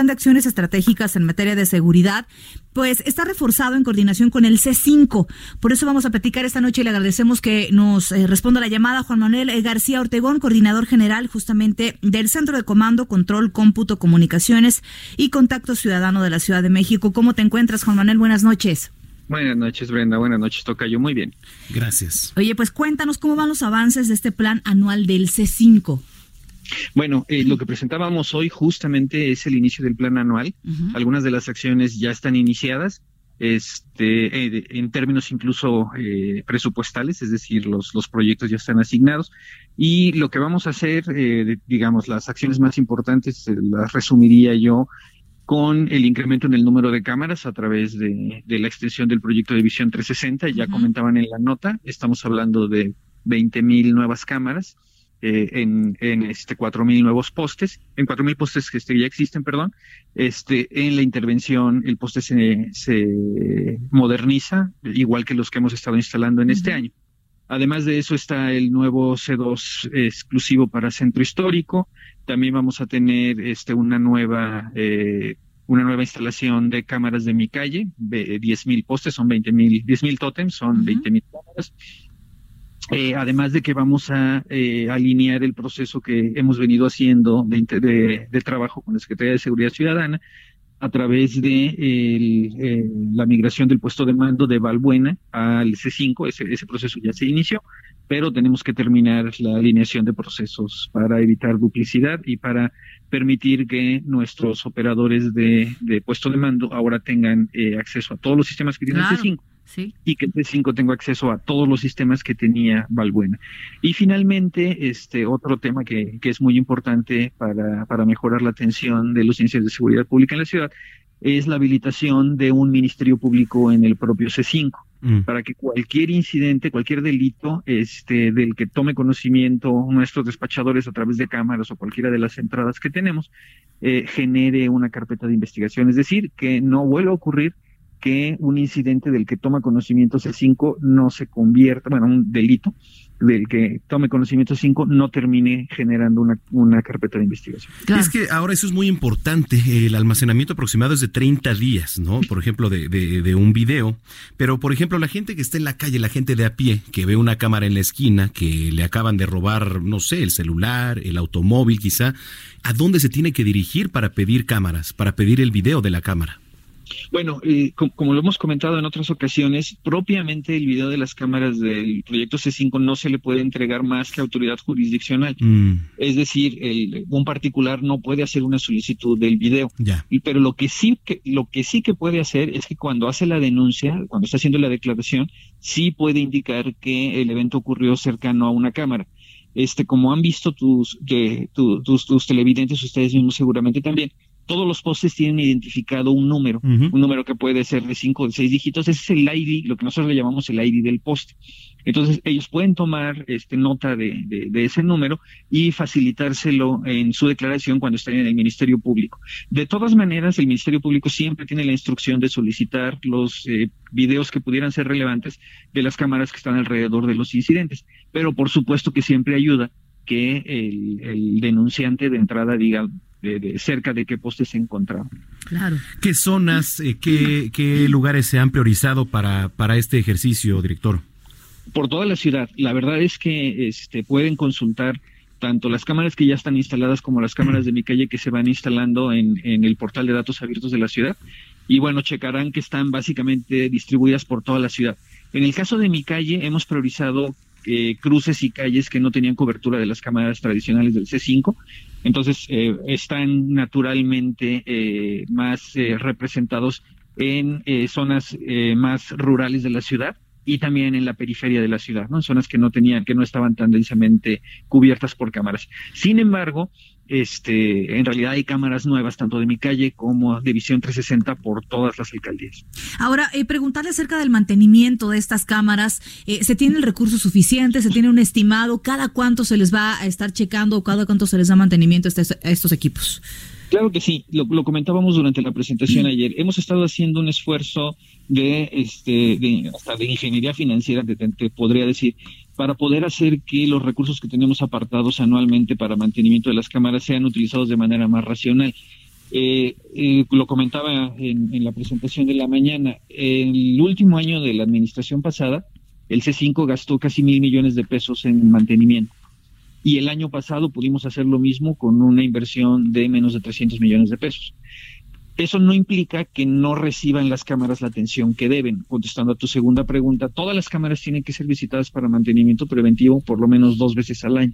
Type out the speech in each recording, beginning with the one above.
plan de acciones estratégicas en materia de seguridad, pues está reforzado en coordinación con el C5. Por eso vamos a platicar esta noche y le agradecemos que nos eh, responda la llamada Juan Manuel eh, García Ortegón, coordinador general justamente del Centro de Comando, Control, Cómputo, Comunicaciones y Contacto Ciudadano de la Ciudad de México. ¿Cómo te encuentras, Juan Manuel? Buenas noches. Buenas noches, Brenda. Buenas noches, Tocayo. Muy bien. Gracias. Oye, pues cuéntanos cómo van los avances de este plan anual del C5. Bueno, eh, lo que presentábamos hoy justamente es el inicio del plan anual. Algunas de las acciones ya están iniciadas, este, eh, en términos incluso eh, presupuestales, es decir, los, los proyectos ya están asignados. Y lo que vamos a hacer, digamos, las acciones más importantes, las resumiría yo con el incremento en el número de cámaras a través de, la extensión del proyecto de Visión 360. Ya comentaban en la nota, estamos hablando de 20 mil nuevas cámaras eh, en, en este cuatro mil nuevos postes, en cuatro mil postes que este, ya existen, perdón, este, en la intervención el poste se, se moderniza, igual que los que hemos estado instalando en este año. Además de eso está el nuevo C2 exclusivo para centro histórico. También vamos a tener este, una nueva eh, una nueva instalación de cámaras de mi calle, diez mil postes, son veinte mil, diez mil tótems, son veinte mil cámaras. Eh, además de que vamos a eh, alinear el proceso que hemos venido haciendo de, de, trabajo con la Secretaría de Seguridad Ciudadana a través de eh, la migración del puesto de mando de Valbuena al C5, ese, ese proceso ya se inició, pero tenemos que terminar la alineación de procesos para evitar duplicidad y para permitir que nuestros operadores de, de puesto de mando ahora tengan acceso a todos los sistemas que tiene el C5 y que el C5 tenga acceso a todos los sistemas que tenía Valbuena. Y finalmente, este otro tema que, que es muy importante para, para mejorar la atención de los ciencias de seguridad pública en la ciudad es la habilitación de un ministerio público en el propio C5 mm. para que cualquier incidente, cualquier delito este, del que tome conocimiento nuestros despachadores a través de cámaras o cualquiera de las entradas que tenemos, eh, genere una carpeta de investigación. Es decir, que no vuelva a ocurrir que un incidente del que toma conocimiento C5 no se convierta, bueno, un delito del que tome conocimiento C5 no termine generando una, una carpeta de investigación. Es que ahora eso es muy importante. El almacenamiento aproximado es de 30 días, ¿no? Por ejemplo, de, de, de, un video. Pero, por ejemplo, la gente que está en la calle, la gente de a pie, que ve una cámara en la esquina, que le acaban de robar, no sé, el celular, el automóvil quizá, ¿a dónde se tiene que dirigir para pedir cámaras, para pedir el video de la cámara? Bueno, eh, como lo hemos comentado en otras ocasiones, propiamente el video de las cámaras del proyecto C5 no se le puede entregar más que autoridad jurisdiccional. Mm. Es decir, el, un particular no puede hacer una solicitud del video. Y, pero lo que sí que lo que sí que puede hacer es que cuando hace la denuncia, cuando está haciendo la declaración, sí puede indicar que el evento ocurrió cercano a una cámara este, como han visto tus, que, tus, tus televidentes, ustedes mismos seguramente también, todos los postes tienen identificado un número, un número que puede ser de cinco o de seis dígitos, ese es el ID, lo que nosotros le llamamos el ID del poste. Entonces, ellos pueden tomar este, nota de, de, ese número y facilitárselo en su declaración cuando estén en el Ministerio Público. De todas maneras, el Ministerio Público siempre tiene la instrucción de solicitar los eh, videos que pudieran ser relevantes de las cámaras que están alrededor de los incidentes. Pero por supuesto que siempre ayuda que el, el denunciante de entrada diga de, cerca de qué postes se encontraban. Claro. ¿Qué zonas, eh, qué, qué lugares se han priorizado para, para este ejercicio, director? Por toda la ciudad. La verdad es que este, pueden consultar tanto las cámaras que ya están instaladas como las cámaras de mi calle que se van instalando en, en el portal de datos abiertos de la ciudad. Y bueno, checarán que están básicamente distribuidas por toda la ciudad. En el caso de mi calle, hemos priorizado eh, cruces y calles que no tenían cobertura de las cámaras tradicionales del C5. Entonces, eh, están naturalmente eh, más representados en zonas más rurales de la ciudad, y también en la periferia de la ciudad, ¿no? En zonas que no tenían, que no estaban tan densamente cubiertas por cámaras. Sin embargo, este, en realidad hay cámaras nuevas, tanto de mi calle como de visión 360 por todas las alcaldías. Ahora, eh, preguntarle acerca del mantenimiento de estas cámaras. Eh, ¿Se tiene el recurso suficiente? ¿Se tiene un estimado? ¿Cada cuánto se les va a estar checando o cada cuánto se les da mantenimiento a, a estos equipos? Claro que sí, lo, comentábamos durante la presentación ayer. Hemos estado haciendo un esfuerzo de, este, de, hasta de ingeniería financiera, te, podría decir, para poder hacer que los recursos que tenemos apartados anualmente para mantenimiento de las cámaras sean utilizados de manera más racional. Eh, eh, lo comentaba en, en, la presentación de la mañana. El último año de la administración pasada, el C5 gastó casi mil millones de pesos en mantenimiento y el año pasado pudimos hacer lo mismo con una inversión de menos de 300 millones de pesos. Eso no implica que no reciban las cámaras la atención que deben. Contestando a tu segunda pregunta, todas las cámaras tienen que ser visitadas para mantenimiento preventivo por lo menos dos veces al año.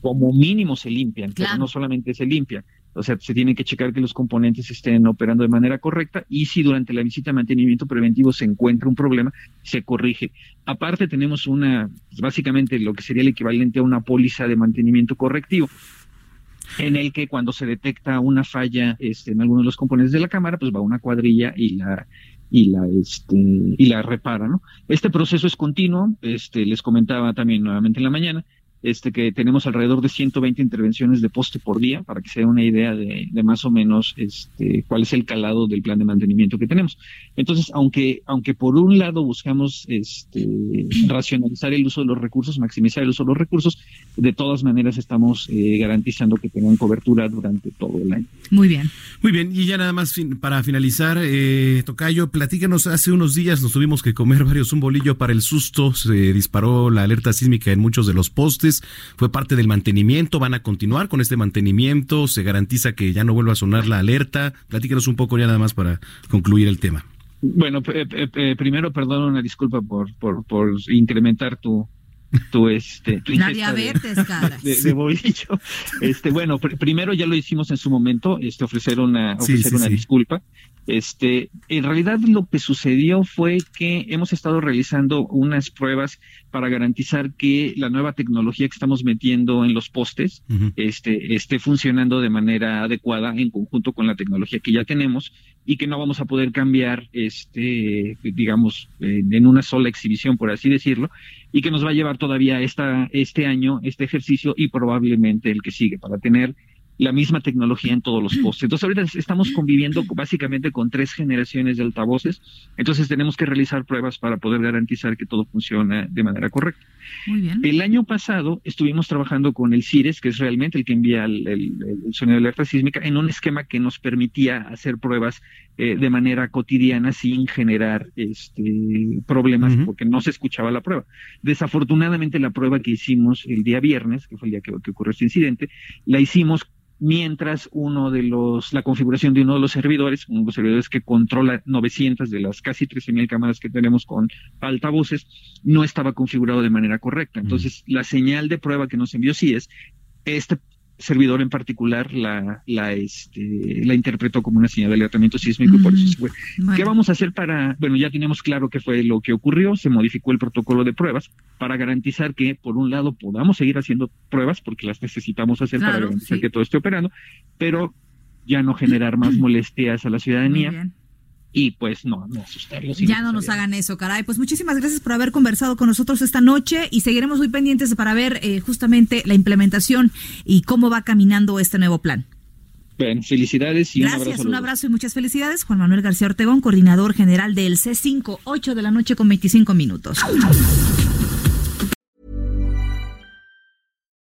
Como mínimo se limpian, pero no solamente se limpian. O sea, se tiene que checar que los componentes estén operando de manera correcta y si durante la visita de mantenimiento preventivo se encuentra un problema, se corrige. Aparte tenemos una, pues, básicamente lo que sería el equivalente a una póliza de mantenimiento correctivo en el que cuando se detecta una falla este, en alguno de los componentes de la cámara, pues va una cuadrilla y la y la este y la repara, ¿no? Este proceso es continuo, este les comentaba también nuevamente en la mañana, este, que tenemos alrededor de 120 intervenciones de poste por día, para que se dé una idea de, más o menos este, cuál es el calado del plan de mantenimiento que tenemos. Entonces, aunque, aunque por un lado buscamos este, racionalizar el uso de los recursos, maximizar el uso de los recursos, de todas maneras estamos eh, garantizando que tengan cobertura durante todo el año. Muy bien. Muy bien, y ya nada más para finalizar, eh, Tocayo, platícanos, hace unos días nos tuvimos que comer varios un bolillo para el susto, se disparó la alerta sísmica en muchos de los postes, fue parte del mantenimiento, van a continuar con este mantenimiento, se garantiza que ya no vuelva a sonar la alerta. Platícanos un poco ya nada más para concluir el tema. Bueno, primero perdón una disculpa por, por, por incrementar tu, tu este tu la diabetes de, bolillo este bueno primero ya lo hicimos en su momento este ofrecer una ofrecer una disculpa. Este en realidad lo que sucedió fue que hemos estado realizando unas pruebas para garantizar que la nueva tecnología que estamos metiendo en los postes este, esté funcionando de manera adecuada en conjunto con la tecnología que ya tenemos y que no vamos a poder cambiar, este, digamos, en una sola exhibición, por así decirlo, y que nos va a llevar todavía esta, este año, este ejercicio y probablemente el que sigue, para tener la misma tecnología en todos los postes. Entonces ahorita estamos conviviendo básicamente con tres generaciones de altavoces, entonces tenemos que realizar pruebas para poder garantizar que todo funciona de manera correcta. Muy bien. El año pasado estuvimos trabajando con el CIRES, que es realmente el que envía el, sonido de alerta sísmica, en un esquema que nos permitía hacer pruebas eh, de manera cotidiana sin generar este, problemas porque no se escuchaba la prueba. Desafortunadamente la prueba que hicimos el día viernes, que fue el día que ocurrió este incidente, la hicimos mientras uno de los, la configuración de uno de los servidores, uno de los servidores que controla 900 de las casi 13.000 cámaras que tenemos con altavoces, no estaba configurado de manera correcta. Entonces, la señal de prueba que nos envió sí es, este servidor en particular la, la, este, la interpretó como una señal de alertamiento sísmico y por eso se fue. ¿Qué vamos a hacer para, bueno, ya tenemos claro qué fue lo que ocurrió, se modificó el protocolo de pruebas para garantizar que, por un lado, podamos seguir haciendo pruebas porque las necesitamos hacer para garantizar que todo esté operando, pero ya no generar más molestias a la ciudadanía y pues no, no asustarlos. Ya no nos hagan eso, caray. Pues muchísimas gracias por haber conversado con nosotros esta noche y seguiremos muy pendientes para ver eh, justamente la implementación y cómo va caminando este nuevo plan. Bien, felicidades y Gracias, un abrazo. un abrazo y muchas felicidades. Juan Manuel García Ortegón, coordinador general del C5, 8 de la noche con 25 minutos.